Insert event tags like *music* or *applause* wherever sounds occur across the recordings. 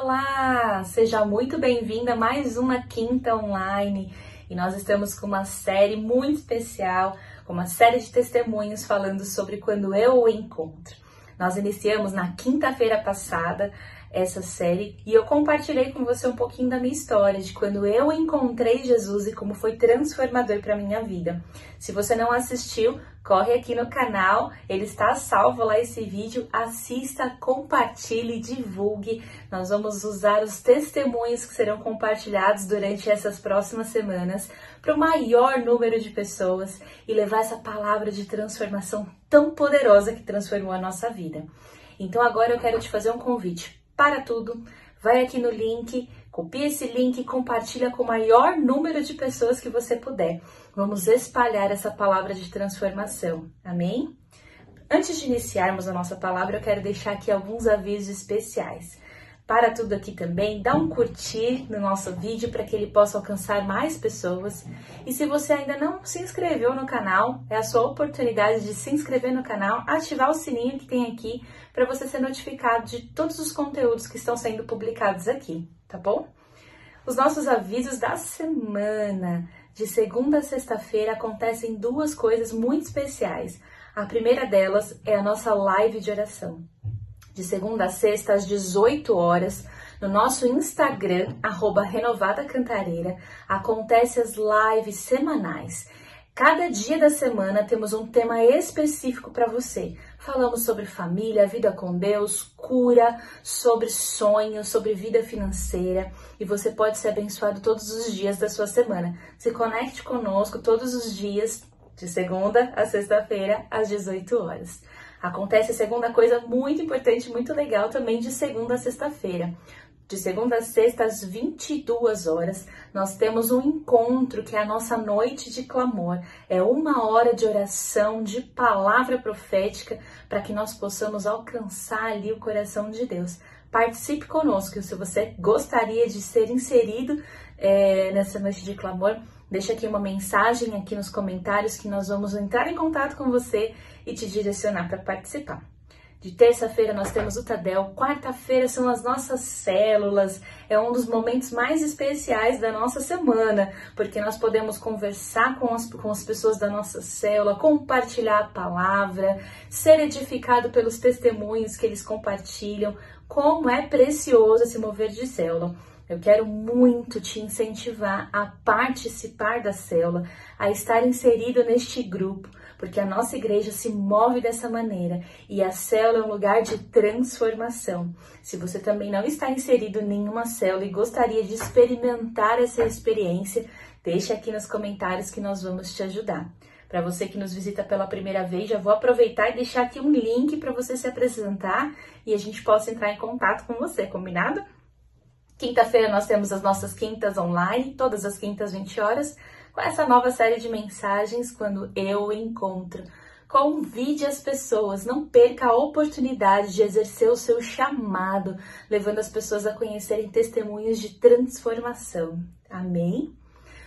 Olá, seja muito bem-vinda a mais uma Quinta Online. E nós estamos com uma série muito especial, com uma série de testemunhos falando sobre quando eu o encontro. Nós iniciamos na quinta-feira passada essa série e eu compartilhei com você um pouquinho da minha história, de quando eu encontrei Jesus e como foi transformador para minha vida. Se você não assistiu, corre aqui no canal, ele está salvo lá esse vídeo, assista, compartilhe, divulgue. Nós vamos usar os testemunhos que serão compartilhados durante essas próximas semanas para o maior número de pessoas e levar essa palavra de transformação tão poderosa que transformou a nossa vida. Então agora eu quero te fazer um convite para tudo, vai aqui no link, copia esse link e compartilha com o maior número de pessoas que você puder. Vamos espalhar essa palavra de transformação. Amém? Antes de iniciarmos a nossa palavra, eu quero deixar aqui alguns avisos especiais para tudo aqui também, dá um curtir no nosso vídeo para que ele possa alcançar mais pessoas. E se você ainda não se inscreveu no canal, é a sua oportunidade de se inscrever no canal, ativar o sininho que tem aqui para você ser notificado de todos os conteúdos que estão sendo publicados aqui, tá bom? Os nossos avisos da semana. De segunda a sexta-feira acontecem duas coisas muito especiais. A primeira delas é a nossa live de oração de segunda a sexta às 18 horas, no nosso Instagram, arroba Renovada Cantareira, acontece as lives semanais. Cada dia da semana temos um tema específico para você. Falamos sobre família, vida com Deus, cura, sobre sonhos, sobre vida financeira e você pode ser abençoado todos os dias da sua semana. Se conecte conosco todos os dias, de segunda a sexta-feira, às 18 horas. Acontece a segunda coisa muito importante, muito legal também de segunda a sexta-feira. De segunda a sexta, às 22 horas, nós temos um encontro que é a nossa noite de clamor. É uma hora de oração, de palavra profética, para que nós possamos alcançar ali o coração de Deus. Participe conosco. Se você gostaria de ser inserido é, nessa noite de clamor, Deixa aqui uma mensagem aqui nos comentários que nós vamos entrar em contato com você e te direcionar para participar. De terça-feira nós temos o Tadel, quarta-feira são as nossas células, é um dos momentos mais especiais da nossa semana, porque nós podemos conversar com as, com as pessoas da nossa célula, compartilhar a palavra, ser edificado pelos testemunhos que eles compartilham, como é precioso esse mover de célula. Eu quero muito te incentivar a participar da célula, a estar inserido neste grupo, porque a nossa igreja se move dessa maneira e a célula é um lugar de transformação. Se você também não está inserido em nenhuma célula e gostaria de experimentar essa experiência, deixe aqui nos comentários que nós vamos te ajudar. Para você que nos visita pela primeira vez, já vou aproveitar e deixar aqui um link para você se apresentar e a gente possa entrar em contato com você, combinado? Quinta-feira nós temos as nossas quintas online, todas as quintas 20 horas, com essa nova série de mensagens quando eu encontro. Convide as pessoas, não perca a oportunidade de exercer o seu chamado, levando as pessoas a conhecerem testemunhos de transformação. Amém?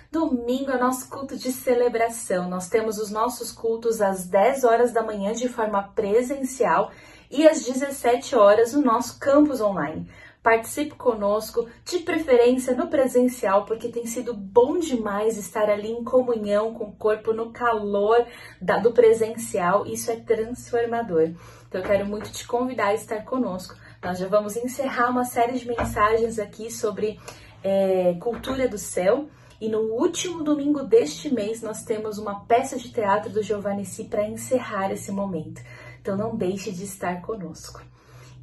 Domingo é nosso culto de celebração. Nós temos os nossos cultos às 10 horas da manhã de forma presencial e às 17 horas o nosso campus online. Participe conosco, de preferência no presencial, porque tem sido bom demais estar ali em comunhão com o corpo, no calor da, do presencial. Isso é transformador. Então, eu quero muito te convidar a estar conosco. Nós já vamos encerrar uma série de mensagens aqui sobre é, cultura do céu. E no último domingo deste mês, nós temos uma peça de teatro do Giovanni Si para encerrar esse momento. Então, não deixe de estar conosco.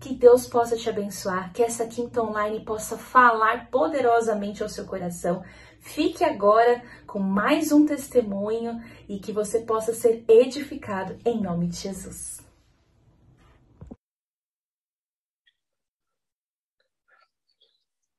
Que Deus possa te abençoar, que essa quinta online possa falar poderosamente ao seu coração. Fique agora com mais um testemunho e que você possa ser edificado em nome de Jesus.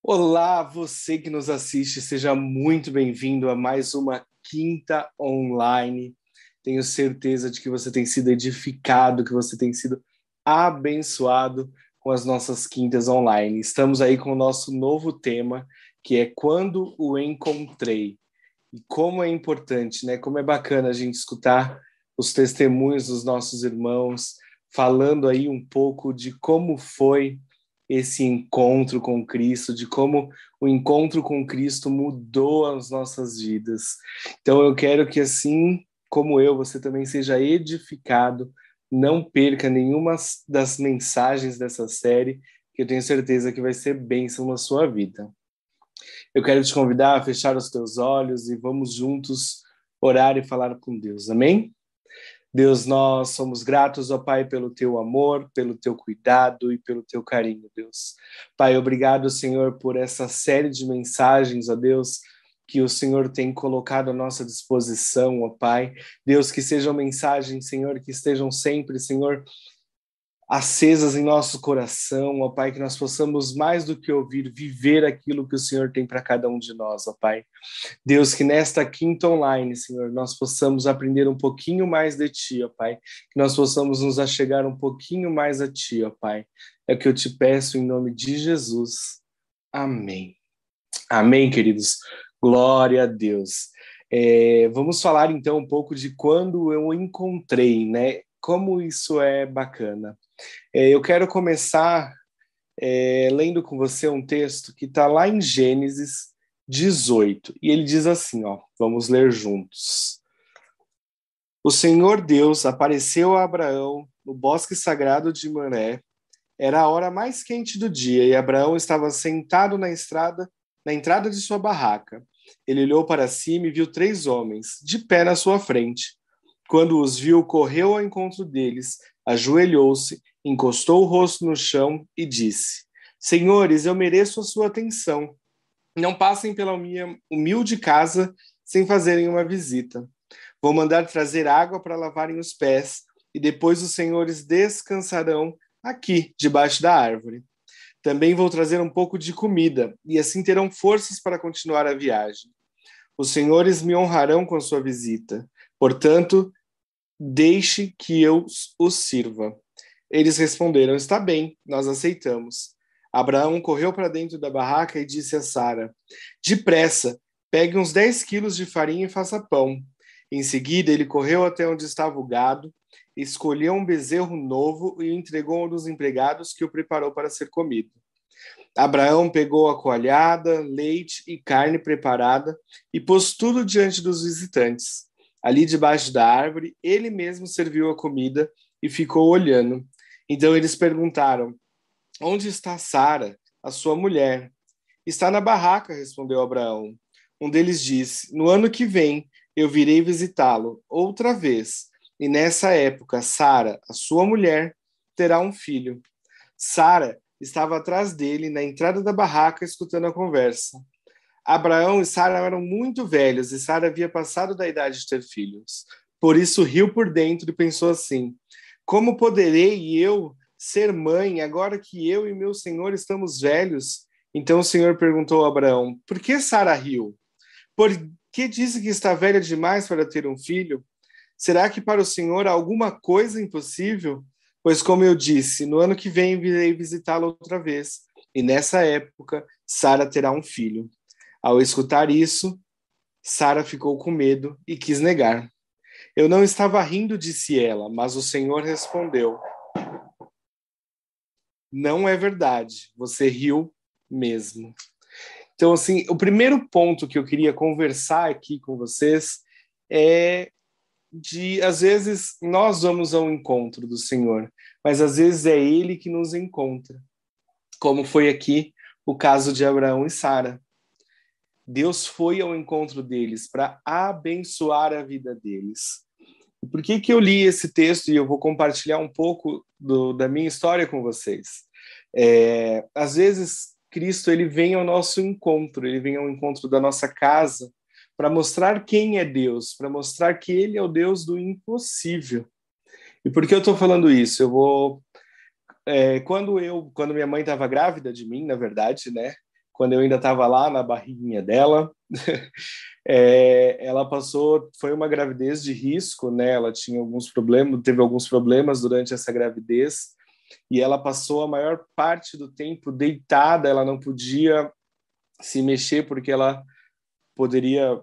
Olá, você que nos assiste, seja muito bem-vindo a mais uma quinta online. Tenho certeza de que você tem sido edificado, que você tem sido abençoado com as nossas quintas online. Estamos aí com o nosso novo tema, que é Quando o Encontrei. E como é importante, né? Como é bacana a gente escutar os testemunhos dos nossos irmãos, falando aí um pouco de como foi esse encontro com Cristo, de como o encontro com Cristo mudou as nossas vidas. Então eu quero que assim como eu, você também seja edificado, não perca nenhuma das mensagens dessa série, que eu tenho certeza que vai ser bênção na sua vida. Eu quero te convidar a fechar os teus olhos e vamos juntos orar e falar com Deus. Amém? Deus, nós somos gratos, ó Pai, pelo teu amor, pelo teu cuidado e pelo teu carinho, Deus. Pai, obrigado, Senhor, por essa série de mensagens, ó Deus, que o Senhor tem colocado à nossa disposição, ó Pai. Deus, que sejam mensagens, Senhor, que estejam sempre, Senhor, acesas em nosso coração, ó Pai, que nós possamos mais do que ouvir, viver aquilo que o Senhor tem para cada um de nós, ó Pai. Deus, que nesta quinta online, Senhor, nós possamos aprender um pouquinho mais de Ti, ó Pai, que nós possamos nos achegar um pouquinho mais a Ti, ó Pai. É o que eu te peço em nome de Jesus. Amém. Amém, queridos. Glória a Deus. É, vamos falar então um pouco de quando eu encontrei, né? Como isso é bacana. É, eu quero começar é, lendo com você um texto que está lá em Gênesis 18. E ele diz assim: ó, vamos ler juntos. O Senhor Deus apareceu a Abraão no bosque sagrado de Mané. Era a hora mais quente do dia e Abraão estava sentado na estrada, na entrada de sua barraca. Ele olhou para cima e viu três homens, de pé na sua frente. Quando os viu, correu ao encontro deles, ajoelhou-se, encostou o rosto no chão e disse: Senhores, eu mereço a sua atenção. Não passem pela minha humilde casa sem fazerem uma visita. Vou mandar trazer água para lavarem os pés, e depois os senhores descansarão aqui, debaixo da árvore. Também vou trazer um pouco de comida, e assim terão forças para continuar a viagem. Os senhores me honrarão com sua visita. Portanto, deixe que eu os sirva. Eles responderam: Está bem, nós aceitamos. Abraão correu para dentro da barraca e disse a Sara: Depressa, pegue uns 10 quilos de farinha e faça pão. Em seguida, ele correu até onde estava o gado, escolheu um bezerro novo e o entregou a um dos empregados que o preparou para ser comido. Abraão pegou a coalhada, leite e carne preparada e pôs tudo diante dos visitantes. Ali debaixo da árvore, ele mesmo serviu a comida e ficou olhando. Então eles perguntaram: Onde está Sara, a sua mulher? Está na barraca, respondeu Abraão. Um deles disse: No ano que vem eu virei visitá-lo outra vez, e nessa época Sara, a sua mulher, terá um filho. Sara estava atrás dele, na entrada da barraca, escutando a conversa. Abraão e Sara eram muito velhos e Sara havia passado da idade de ter filhos. Por isso riu por dentro e pensou assim: Como poderei eu ser mãe agora que eu e meu senhor estamos velhos? Então o Senhor perguntou a Abraão: Por que Sara riu? Por que disse que está velha demais para ter um filho? Será que para o Senhor há alguma coisa impossível? Pois, como eu disse, no ano que vem virei visitá-lo outra vez, e nessa época Sara terá um filho. Ao escutar isso, Sara ficou com medo e quis negar. Eu não estava rindo, disse ela, mas o Senhor respondeu: Não é verdade, você riu mesmo. Então, assim, o primeiro ponto que eu queria conversar aqui com vocês é de às vezes nós vamos ao encontro do Senhor, mas às vezes é Ele que nos encontra, como foi aqui o caso de Abraão e Sara. Deus foi ao encontro deles para abençoar a vida deles. Por que que eu li esse texto e eu vou compartilhar um pouco do, da minha história com vocês? É, às vezes Cristo ele vem ao nosso encontro, ele vem ao encontro da nossa casa para mostrar quem é Deus, para mostrar que Ele é o Deus do impossível. E por que eu estou falando isso? Eu vou é, quando eu, quando minha mãe estava grávida de mim, na verdade, né? Quando eu ainda estava lá na barriguinha dela, *laughs* é, ela passou, foi uma gravidez de risco, né? Ela tinha alguns problemas, teve alguns problemas durante essa gravidez e ela passou a maior parte do tempo deitada. Ela não podia se mexer porque ela poderia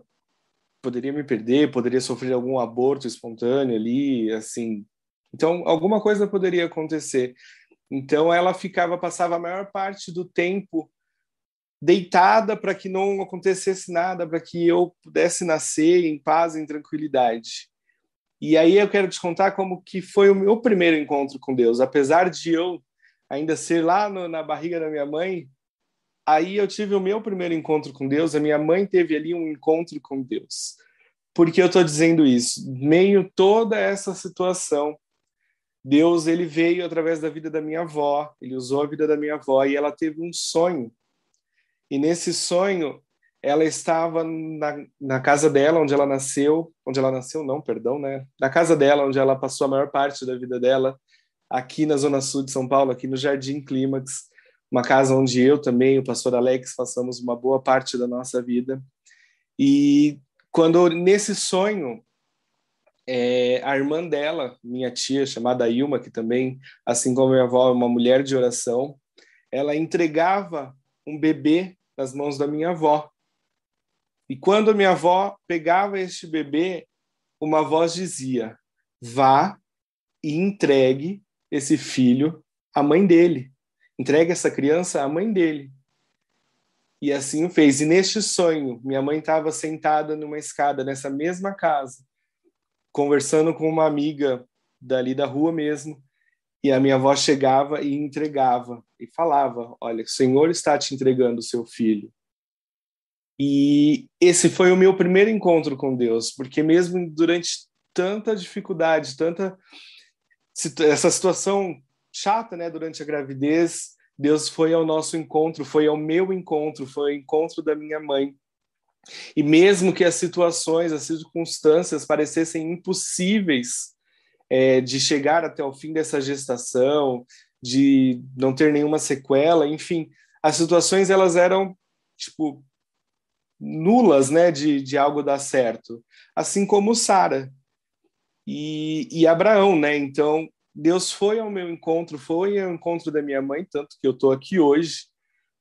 poderia me perder, poderia sofrer algum aborto espontâneo ali, assim. Então, alguma coisa poderia acontecer. Então ela ficava, passava a maior parte do tempo deitada para que não acontecesse nada, para que eu pudesse nascer em paz, em tranquilidade. E aí eu quero te contar como que foi o meu primeiro encontro com Deus. Apesar de eu ainda ser lá no, na barriga da minha mãe, aí eu tive o meu primeiro encontro com Deus. A minha mãe teve ali um encontro com Deus. Por que eu estou dizendo isso? Meio toda essa situação, Deus ele veio através da vida da minha avó, ele usou a vida da minha avó e ela teve um sonho. E nesse sonho, ela estava na, na casa dela, onde ela nasceu, onde ela nasceu, não, perdão, né? Na casa dela, onde ela passou a maior parte da vida dela, aqui na Zona Sul de São Paulo, aqui no Jardim Clímax, uma casa onde eu também, o pastor Alex, passamos uma boa parte da nossa vida. E quando nesse sonho, é, a irmã dela, minha tia, chamada Ilma, que também, assim como minha avó, é uma mulher de oração, ela entregava um bebê nas mãos da minha avó. E quando a minha avó pegava este bebê, uma voz dizia: vá e entregue esse filho à mãe dele. Entregue essa criança à mãe dele. E assim o fez. E neste sonho, minha mãe estava sentada numa escada nessa mesma casa, conversando com uma amiga dali da rua mesmo. E a minha avó chegava e entregava e falava: Olha, o Senhor está te entregando o seu filho. E esse foi o meu primeiro encontro com Deus, porque mesmo durante tanta dificuldade, tanta essa situação chata, né, durante a gravidez, Deus foi ao nosso encontro, foi ao meu encontro, foi ao encontro da minha mãe. E mesmo que as situações, as circunstâncias parecessem impossíveis é, de chegar até o fim dessa gestação, de não ter nenhuma sequela, enfim, as situações elas eram tipo nulas, né, de, de algo dar certo, assim como Sara e, e Abraão, né? Então Deus foi ao meu encontro, foi ao encontro da minha mãe, tanto que eu estou aqui hoje,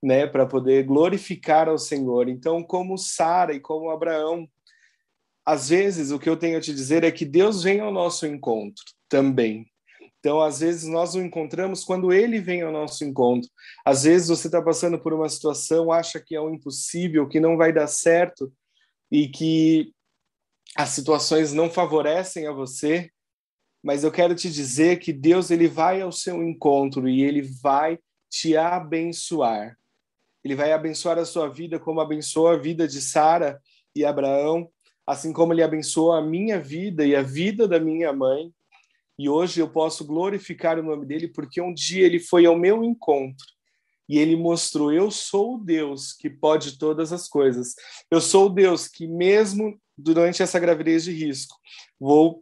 né, para poder glorificar ao Senhor. Então, como Sara e como Abraão, às vezes o que eu tenho a te dizer é que Deus vem ao nosso encontro também. Então, às vezes, nós o encontramos quando ele vem ao nosso encontro. Às vezes, você está passando por uma situação, acha que é um impossível, que não vai dar certo e que as situações não favorecem a você. Mas eu quero te dizer que Deus ele vai ao seu encontro e ele vai te abençoar. Ele vai abençoar a sua vida como abençoou a vida de Sara e Abraão, assim como ele abençoou a minha vida e a vida da minha mãe e hoje eu posso glorificar o nome dele porque um dia ele foi ao meu encontro e ele mostrou: eu sou o Deus que pode todas as coisas. Eu sou o Deus que, mesmo durante essa gravidez de risco, vou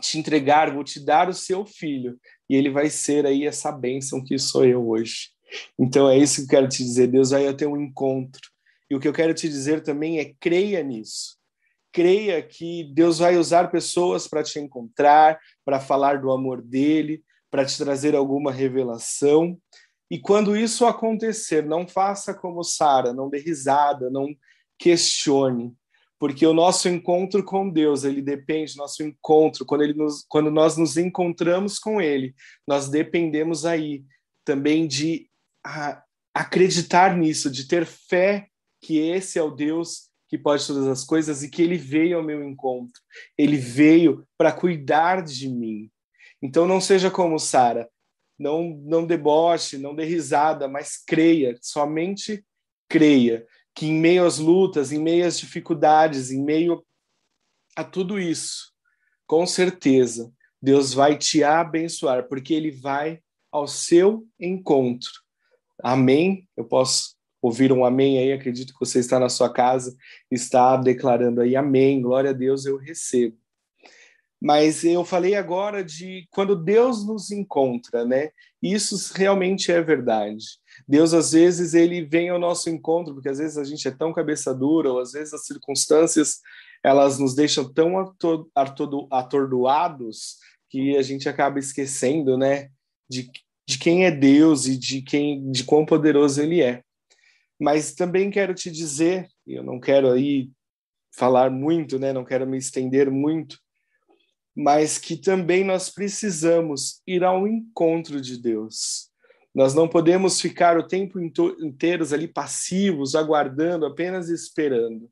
te entregar, vou te dar o seu filho e ele vai ser aí essa bênção que sou eu hoje. Então é isso que eu quero te dizer. Deus vai ter um encontro. E o que eu quero te dizer também é creia nisso creia que Deus vai usar pessoas para te encontrar, para falar do amor dele, para te trazer alguma revelação. E quando isso acontecer, não faça como Sara, não dê risada, não questione, porque o nosso encontro com Deus, ele depende nosso encontro, quando ele nos, quando nós nos encontramos com ele, nós dependemos aí também de a, acreditar nisso, de ter fé que esse é o Deus que pode todas as coisas e que ele veio ao meu encontro. Ele veio para cuidar de mim. Então não seja como Sara, não não deboche, não dê risada, mas creia, somente creia que em meio às lutas, em meio às dificuldades, em meio a tudo isso, com certeza Deus vai te abençoar, porque ele vai ao seu encontro. Amém? Eu posso ouvir um amém aí, acredito que você está na sua casa, está declarando aí amém, glória a Deus, eu recebo. Mas eu falei agora de quando Deus nos encontra, né? Isso realmente é verdade. Deus às vezes ele vem ao nosso encontro, porque às vezes a gente é tão cabeça dura, ou às vezes as circunstâncias elas nos deixam tão atordoados que a gente acaba esquecendo, né, de, de quem é Deus e de quem de quão poderoso ele é. Mas também quero te dizer, eu não quero aí falar muito, né? Não quero me estender muito, mas que também nós precisamos ir ao encontro de Deus. Nós não podemos ficar o tempo inteiro ali passivos, aguardando, apenas esperando.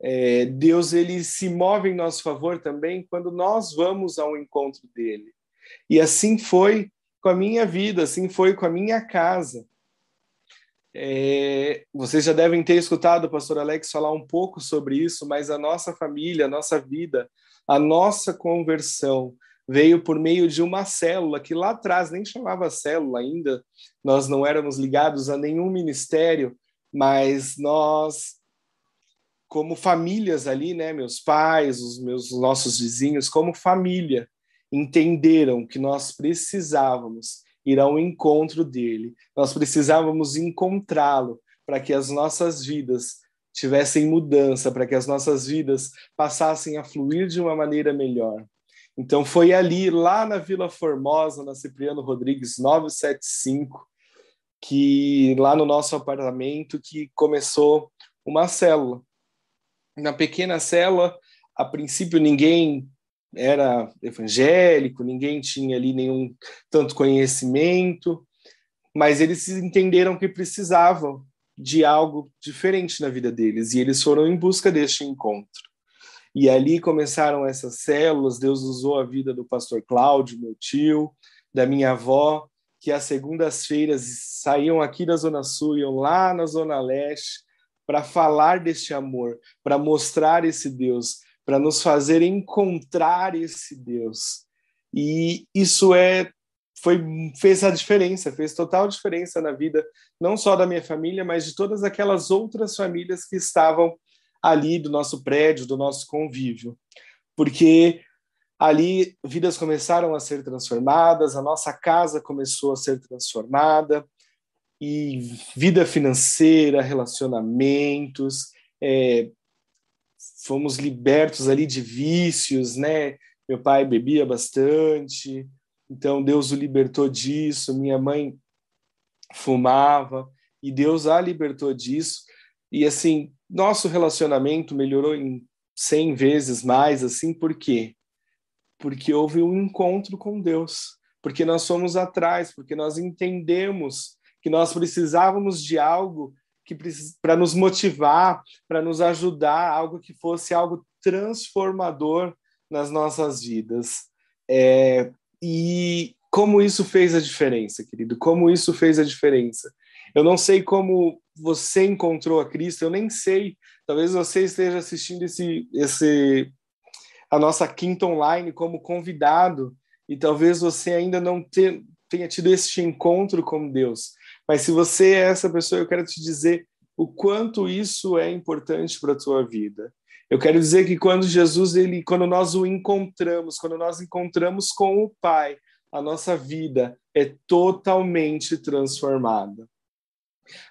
É, Deus ele se move em nosso favor também quando nós vamos ao encontro dele. E assim foi com a minha vida, assim foi com a minha casa. É, vocês já devem ter escutado o pastor Alex falar um pouco sobre isso, mas a nossa família, a nossa vida, a nossa conversão veio por meio de uma célula que lá atrás nem chamava célula ainda, nós não éramos ligados a nenhum ministério, mas nós como famílias ali, né, meus pais, os meus os nossos vizinhos, como família, entenderam que nós precisávamos ir ao encontro dele. Nós precisávamos encontrá-lo para que as nossas vidas tivessem mudança, para que as nossas vidas passassem a fluir de uma maneira melhor. Então foi ali, lá na Vila Formosa, na Cipriano Rodrigues 975, que lá no nosso apartamento que começou uma célula. Na pequena célula, a princípio ninguém era evangélico, ninguém tinha ali nenhum tanto conhecimento, mas eles entenderam que precisavam de algo diferente na vida deles e eles foram em busca deste encontro. E ali começaram essas células. Deus usou a vida do pastor Cláudio, meu tio, da minha avó, que às segundas-feiras saíam aqui da Zona Sul, iam lá na Zona Leste, para falar deste amor, para mostrar esse Deus, para nos fazer encontrar esse Deus. E isso é foi fez a diferença, fez total diferença na vida não só da minha família, mas de todas aquelas outras famílias que estavam ali do nosso prédio, do nosso convívio. Porque ali vidas começaram a ser transformadas, a nossa casa começou a ser transformada, e vida financeira, relacionamentos, é, fomos libertos ali de vícios, né? Meu pai bebia bastante, então Deus o libertou disso. Minha mãe fumava e Deus a libertou disso. E assim, nosso relacionamento melhorou em 100 vezes mais, assim, por quê? Porque houve um encontro com Deus, porque nós fomos atrás, porque nós entendemos que nós precisávamos de algo que para nos motivar, para nos ajudar, algo que fosse algo transformador nas nossas vidas. É, e como isso fez a diferença, querido? Como isso fez a diferença? Eu não sei como você encontrou a Cristo, eu nem sei. Talvez você esteja assistindo esse, esse a nossa quinta online como convidado e talvez você ainda não te, tenha tido este encontro com Deus. Mas se você é essa pessoa, eu quero te dizer o quanto isso é importante para a tua vida. Eu quero dizer que quando Jesus, ele, quando nós o encontramos, quando nós encontramos com o Pai, a nossa vida é totalmente transformada.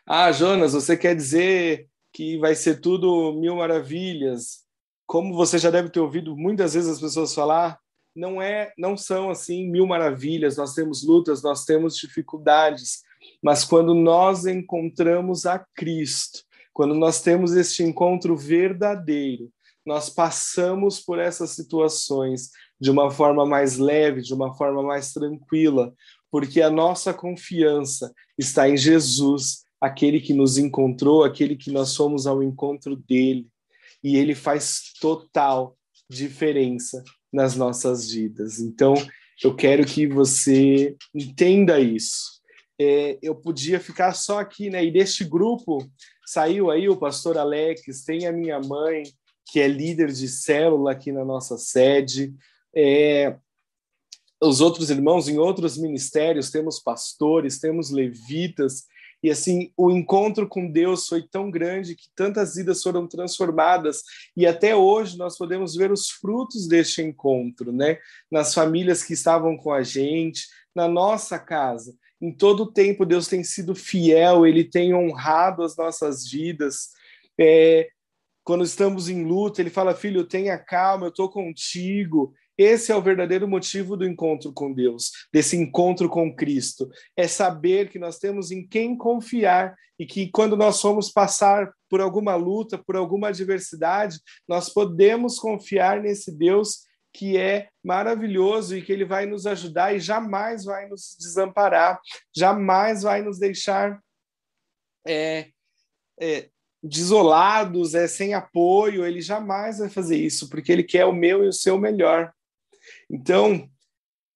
Ah, Jonas, você quer dizer que vai ser tudo mil maravilhas? Como você já deve ter ouvido muitas vezes as pessoas falar, não é, não são assim mil maravilhas. Nós temos lutas, nós temos dificuldades, mas quando nós encontramos a Cristo, quando nós temos este encontro verdadeiro, nós passamos por essas situações de uma forma mais leve, de uma forma mais tranquila, porque a nossa confiança está em Jesus, aquele que nos encontrou, aquele que nós fomos ao encontro dele, e ele faz total diferença nas nossas vidas. Então, eu quero que você entenda isso. É, eu podia ficar só aqui, né? E deste grupo saiu aí o pastor Alex, tem a minha mãe, que é líder de célula aqui na nossa sede. É, os outros irmãos em outros ministérios, temos pastores, temos levitas, e assim, o encontro com Deus foi tão grande que tantas vidas foram transformadas e até hoje nós podemos ver os frutos deste encontro, né? Nas famílias que estavam com a gente, na nossa casa. Em todo o tempo Deus tem sido fiel, ele tem honrado as nossas vidas. É, quando estamos em luta, ele fala: Filho, tenha calma, eu estou contigo. Esse é o verdadeiro motivo do encontro com Deus, desse encontro com Cristo. É saber que nós temos em quem confiar e que quando nós formos passar por alguma luta, por alguma adversidade, nós podemos confiar nesse Deus que é maravilhoso e que ele vai nos ajudar e jamais vai nos desamparar, jamais vai nos deixar é, é, desolados, é, sem apoio, ele jamais vai fazer isso, porque ele quer o meu e o seu melhor. Então,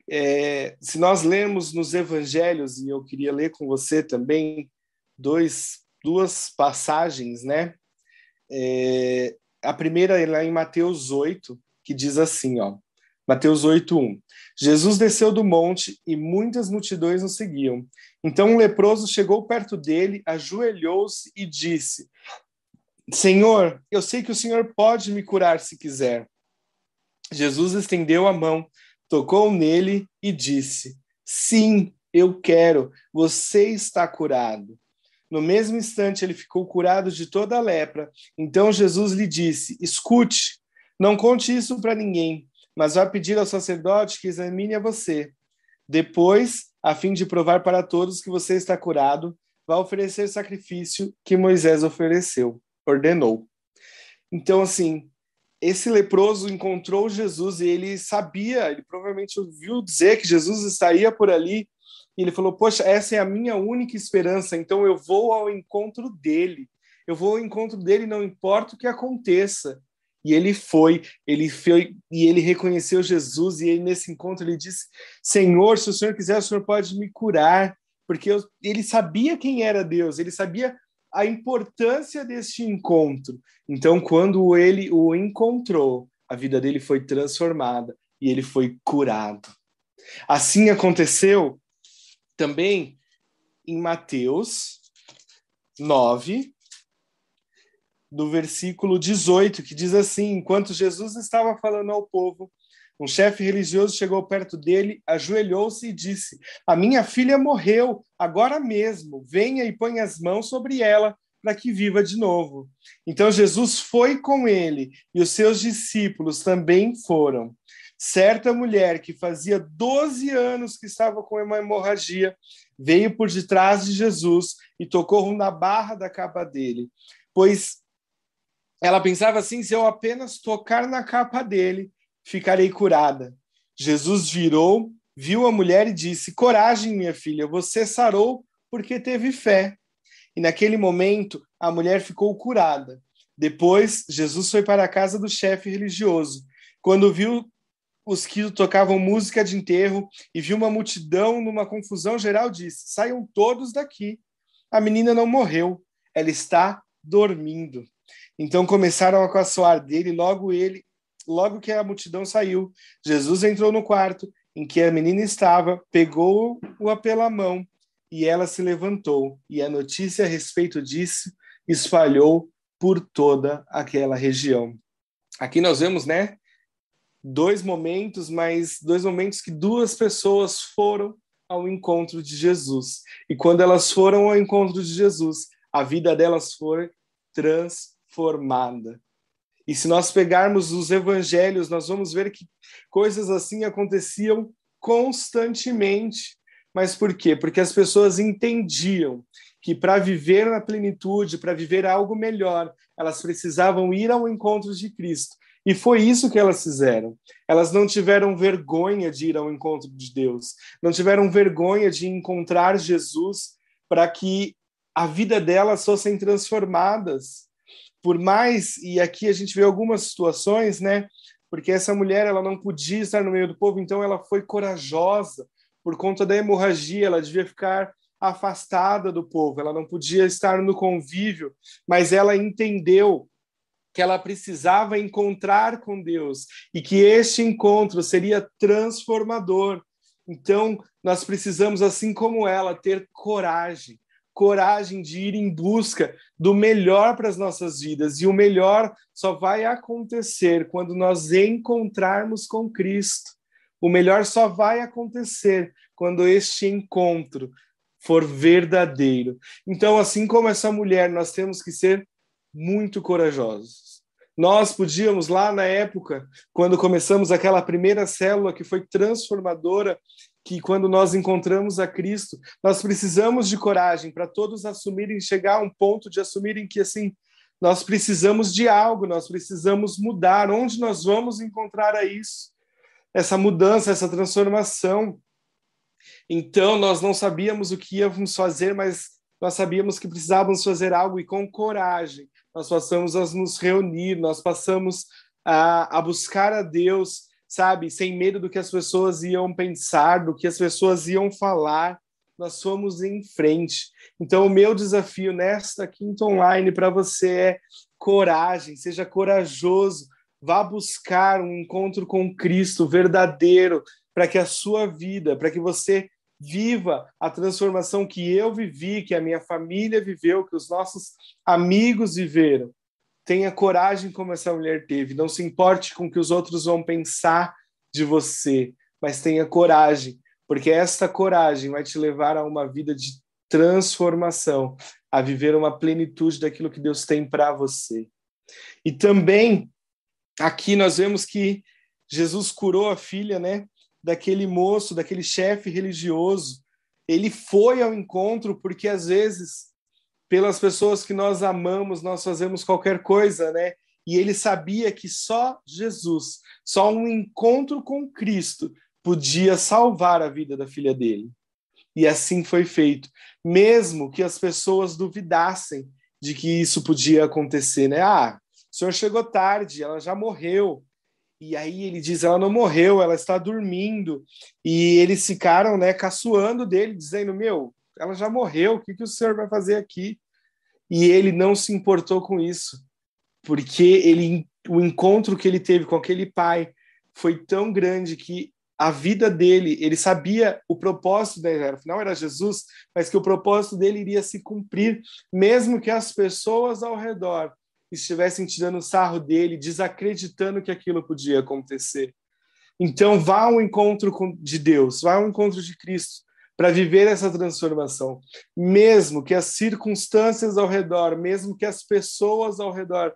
é, se nós lermos nos evangelhos, e eu queria ler com você também dois, duas passagens, né? É, a primeira é lá em Mateus 8, que diz assim, ó, Mateus 8:1. Jesus desceu do monte e muitas multidões o seguiam. Então um leproso chegou perto dele, ajoelhou-se e disse: Senhor, eu sei que o Senhor pode me curar se quiser. Jesus estendeu a mão, tocou nele e disse: Sim, eu quero, você está curado. No mesmo instante, ele ficou curado de toda a lepra. Então Jesus lhe disse: Escute, não conte isso para ninguém, mas vá pedir ao sacerdote que examine a você. Depois, a fim de provar para todos que você está curado, vá oferecer sacrifício que Moisés ofereceu, ordenou. Então, assim, esse leproso encontrou Jesus e ele sabia, ele provavelmente ouviu dizer que Jesus estaria por ali e ele falou: Poxa, essa é a minha única esperança, então eu vou ao encontro dele. Eu vou ao encontro dele, não importa o que aconteça. E ele foi, ele foi e ele reconheceu Jesus e ele, nesse encontro ele disse: Senhor, se o Senhor quiser, o Senhor pode me curar, porque eu, ele sabia quem era Deus, ele sabia a importância deste encontro. Então, quando ele o encontrou, a vida dele foi transformada e ele foi curado. Assim aconteceu também em Mateus 9, do versículo 18, que diz assim: Enquanto Jesus estava falando ao povo, um chefe religioso chegou perto dele, ajoelhou-se e disse: A minha filha morreu agora mesmo. Venha e ponha as mãos sobre ela para que viva de novo. Então Jesus foi com ele e os seus discípulos também foram certa mulher que fazia 12 anos que estava com uma hemorragia veio por detrás de Jesus e tocou na barra da capa dele, pois ela pensava assim: se eu apenas tocar na capa dele, ficarei curada. Jesus virou, viu a mulher e disse: Coragem, minha filha, você sarou porque teve fé. E naquele momento, a mulher ficou curada. Depois, Jesus foi para a casa do chefe religioso. Quando viu os que tocavam música de enterro e viu uma multidão numa confusão geral, disse: Saiam todos daqui. A menina não morreu, ela está dormindo. Então começaram a caçoar dele, logo ele, logo que a multidão saiu, Jesus entrou no quarto em que a menina estava, pegou-a pela mão e ela se levantou. E a notícia a respeito disso espalhou por toda aquela região. Aqui nós vemos, né, dois momentos, mas dois momentos que duas pessoas foram ao encontro de Jesus. E quando elas foram ao encontro de Jesus, a vida delas foi transformada. E se nós pegarmos os evangelhos, nós vamos ver que coisas assim aconteciam constantemente. Mas por quê? Porque as pessoas entendiam que para viver na plenitude, para viver algo melhor, elas precisavam ir ao encontro de Cristo. E foi isso que elas fizeram. Elas não tiveram vergonha de ir ao encontro de Deus, não tiveram vergonha de encontrar Jesus para que a vida delas fossem transformadas. Por mais, e aqui a gente vê algumas situações, né? Porque essa mulher ela não podia estar no meio do povo, então ela foi corajosa por conta da hemorragia, ela devia ficar afastada do povo, ela não podia estar no convívio, mas ela entendeu que ela precisava encontrar com Deus e que este encontro seria transformador. Então, nós precisamos, assim como ela, ter coragem coragem de ir em busca do melhor para as nossas vidas. E o melhor só vai acontecer quando nós encontrarmos com Cristo. O melhor só vai acontecer quando este encontro for verdadeiro. Então, assim como essa mulher, nós temos que ser muito corajosos. Nós podíamos, lá na época, quando começamos aquela primeira célula que foi transformadora, que quando nós encontramos a Cristo, nós precisamos de coragem para todos assumirem, chegar a um ponto de assumirem que, assim, nós precisamos de algo, nós precisamos mudar. Onde nós vamos encontrar isso? essa mudança, essa transformação. Então, nós não sabíamos o que íamos fazer, mas nós sabíamos que precisávamos fazer algo e com coragem. Nós passamos a nos reunir, nós passamos a, a buscar a Deus, sabe, sem medo do que as pessoas iam pensar, do que as pessoas iam falar. Nós fomos em frente. Então, o meu desafio nesta quinta online para você é coragem, seja corajoso, vá buscar um encontro com Cristo verdadeiro, para que a sua vida, para que você viva a transformação que eu vivi, que a minha família viveu, que os nossos amigos viveram. Tenha coragem como essa mulher teve. Não se importe com o que os outros vão pensar de você, mas tenha coragem, porque esta coragem vai te levar a uma vida de transformação, a viver uma plenitude daquilo que Deus tem para você. E também aqui nós vemos que Jesus curou a filha, né, daquele moço, daquele chefe religioso. Ele foi ao encontro porque às vezes pelas pessoas que nós amamos, nós fazemos qualquer coisa, né? E ele sabia que só Jesus, só um encontro com Cristo podia salvar a vida da filha dele. E assim foi feito, mesmo que as pessoas duvidassem de que isso podia acontecer, né? Ah, o senhor chegou tarde, ela já morreu. E aí ele diz, ela não morreu, ela está dormindo. E eles ficaram, né, caçoando dele, dizendo, meu, ela já morreu, o que, que o senhor vai fazer aqui? E ele não se importou com isso, porque ele, o encontro que ele teve com aquele pai foi tão grande que a vida dele, ele sabia o propósito dele, afinal era Jesus, mas que o propósito dele iria se cumprir, mesmo que as pessoas ao redor estivessem tirando sarro dele, desacreditando que aquilo podia acontecer. Então, vá ao encontro de Deus, vá ao encontro de Cristo para viver essa transformação. Mesmo que as circunstâncias ao redor, mesmo que as pessoas ao redor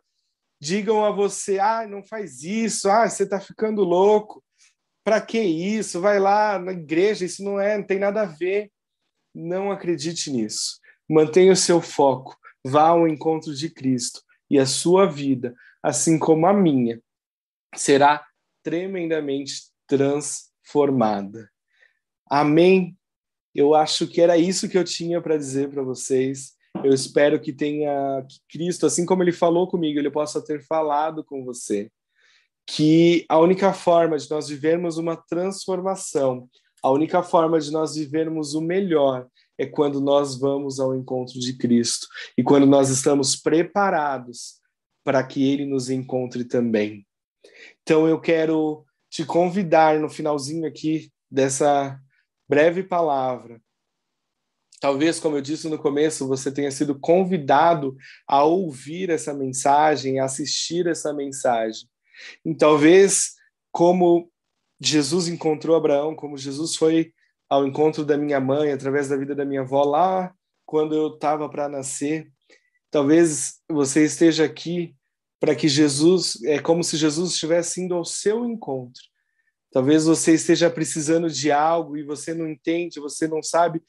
digam a você: ah, não faz isso, ah, você está ficando louco, para que isso? Vai lá na igreja, isso não é, não tem nada a ver. Não acredite nisso. Mantenha o seu foco, vá ao encontro de Cristo e a sua vida, assim como a minha, será tremendamente transformada. Amém? Eu acho que era isso que eu tinha para dizer para vocês. Eu espero que tenha que Cristo, assim como ele falou comigo, ele possa ter falado com você. Que a única forma de nós vivermos uma transformação, a única forma de nós vivermos o melhor é quando nós vamos ao encontro de Cristo e quando nós estamos preparados para que ele nos encontre também. Então eu quero te convidar no finalzinho aqui dessa breve palavra. Talvez, como eu disse no começo, você tenha sido convidado a ouvir essa mensagem, a assistir essa mensagem. E talvez, como Jesus encontrou Abraão, como Jesus foi ao encontro da minha mãe, através da vida da minha avó, lá quando eu estava para nascer. Talvez você esteja aqui para que Jesus, é como se Jesus estivesse indo ao seu encontro. Talvez você esteja precisando de algo e você não entende, você não sabe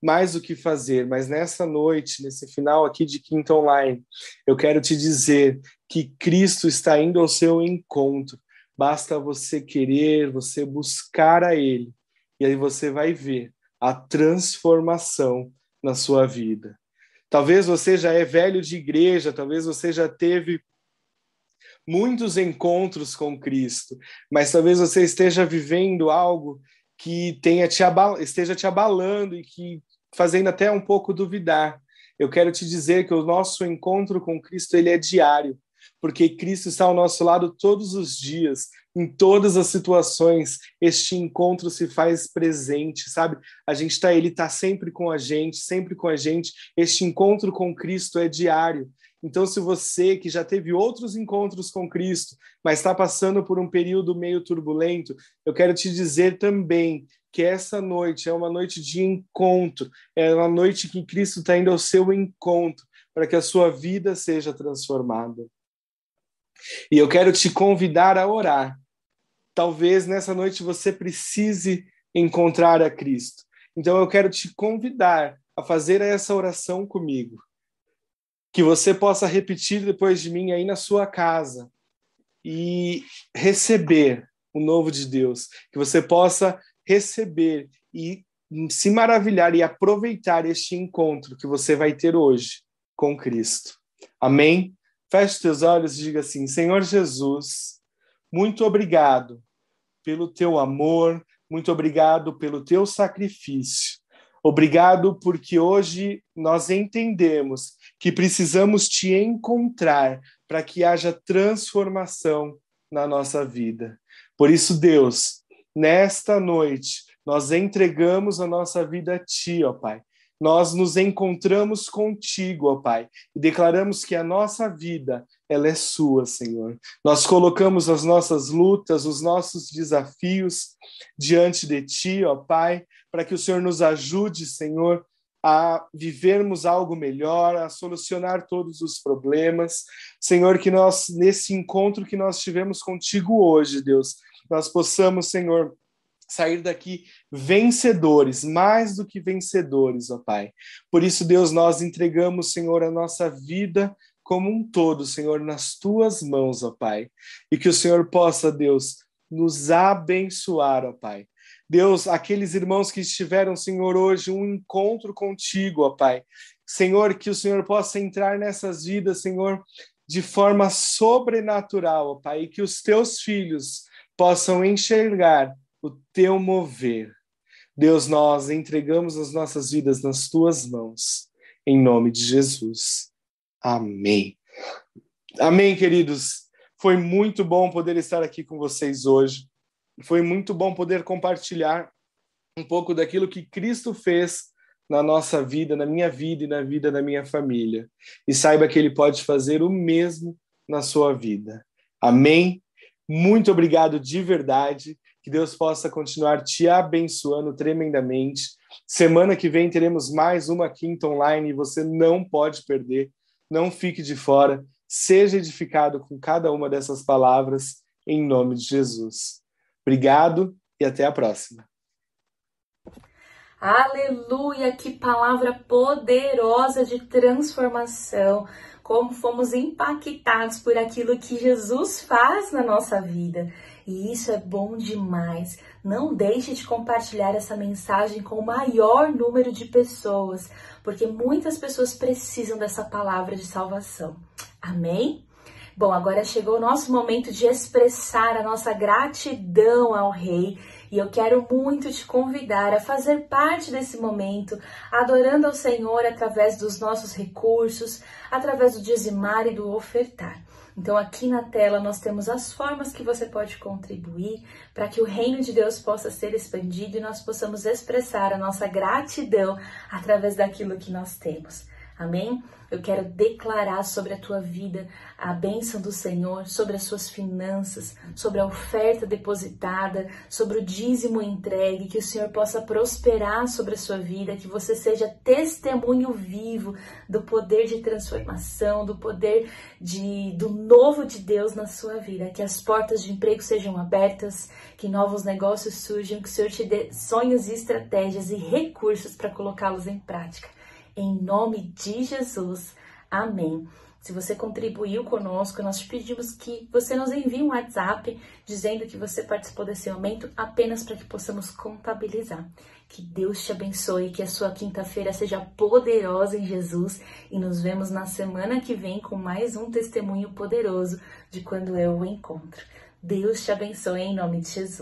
mais o que fazer, mas nessa noite, nesse final aqui de Quinta Online, eu quero te dizer que Cristo está indo ao seu encontro. Basta você querer, você buscar a Ele e aí você vai ver a transformação na sua vida. Talvez você já é velho de igreja, talvez você já teve muitos encontros com Cristo, mas talvez você esteja vivendo algo que tenha te esteja te abalando e que fazendo até um pouco duvidar. Eu quero te dizer que o nosso encontro com Cristo ele é diário, porque Cristo está ao nosso lado todos os dias, em todas as situações, este encontro se faz presente, sabe? A gente tá, ele está sempre com a gente, sempre com a gente. Este encontro com Cristo é diário. Então, se você que já teve outros encontros com Cristo, mas está passando por um período meio turbulento, eu quero te dizer também que essa noite é uma noite de encontro, é uma noite que Cristo está indo ao seu encontro para que a sua vida seja transformada. E eu quero te convidar a orar talvez nessa noite você precise encontrar a Cristo. Então eu quero te convidar a fazer essa oração comigo. Que você possa repetir depois de mim aí na sua casa e receber o novo de Deus, que você possa receber e se maravilhar e aproveitar este encontro que você vai ter hoje com Cristo. Amém? Feche teus olhos e diga assim: Senhor Jesus, muito obrigado pelo teu amor, muito obrigado pelo teu sacrifício. Obrigado porque hoje nós entendemos que precisamos te encontrar para que haja transformação na nossa vida. Por isso, Deus, nesta noite, nós entregamos a nossa vida a Ti, ó Pai. Nós nos encontramos contigo, ó Pai, e declaramos que a nossa vida, ela é sua, Senhor. Nós colocamos as nossas lutas, os nossos desafios diante de Ti, ó Pai, para que o Senhor nos ajude, Senhor, a vivermos algo melhor, a solucionar todos os problemas. Senhor, que nós, nesse encontro que nós tivemos contigo hoje, Deus, nós possamos, Senhor, sair daqui vencedores, mais do que vencedores, ó Pai. Por isso, Deus, nós entregamos, Senhor, a nossa vida como um todo, Senhor, nas tuas mãos, ó Pai. E que o Senhor possa, Deus, nos abençoar, ó Pai. Deus, aqueles irmãos que estiveram, Senhor, hoje, um encontro contigo, ó Pai. Senhor, que o Senhor possa entrar nessas vidas, Senhor, de forma sobrenatural, ó Pai, e que os teus filhos possam enxergar o teu mover. Deus, nós entregamos as nossas vidas nas tuas mãos, em nome de Jesus. Amém. Amém, queridos. Foi muito bom poder estar aqui com vocês hoje. Foi muito bom poder compartilhar um pouco daquilo que Cristo fez na nossa vida, na minha vida e na vida da minha família. E saiba que Ele pode fazer o mesmo na sua vida. Amém? Muito obrigado de verdade. Que Deus possa continuar te abençoando tremendamente. Semana que vem teremos mais uma quinta online e você não pode perder. Não fique de fora. Seja edificado com cada uma dessas palavras, em nome de Jesus. Obrigado e até a próxima. Aleluia! Que palavra poderosa de transformação. Como fomos impactados por aquilo que Jesus faz na nossa vida. E isso é bom demais. Não deixe de compartilhar essa mensagem com o maior número de pessoas, porque muitas pessoas precisam dessa palavra de salvação. Amém? Bom, agora chegou o nosso momento de expressar a nossa gratidão ao Rei. E eu quero muito te convidar a fazer parte desse momento, adorando ao Senhor através dos nossos recursos, através do dizimar e do ofertar. Então, aqui na tela nós temos as formas que você pode contribuir para que o reino de Deus possa ser expandido e nós possamos expressar a nossa gratidão através daquilo que nós temos. Amém? Eu quero declarar sobre a tua vida a bênção do Senhor, sobre as suas finanças, sobre a oferta depositada, sobre o dízimo entregue, que o Senhor possa prosperar sobre a sua vida, que você seja testemunho vivo do poder de transformação, do poder de do novo de Deus na sua vida, que as portas de emprego sejam abertas, que novos negócios surjam, que o Senhor te dê sonhos e estratégias e recursos para colocá-los em prática em nome de Jesus. Amém. Se você contribuiu conosco, nós te pedimos que você nos envie um WhatsApp dizendo que você participou desse momento apenas para que possamos contabilizar. Que Deus te abençoe, que a sua quinta-feira seja poderosa em Jesus e nos vemos na semana que vem com mais um testemunho poderoso de quando eu o encontro. Deus te abençoe em nome de Jesus.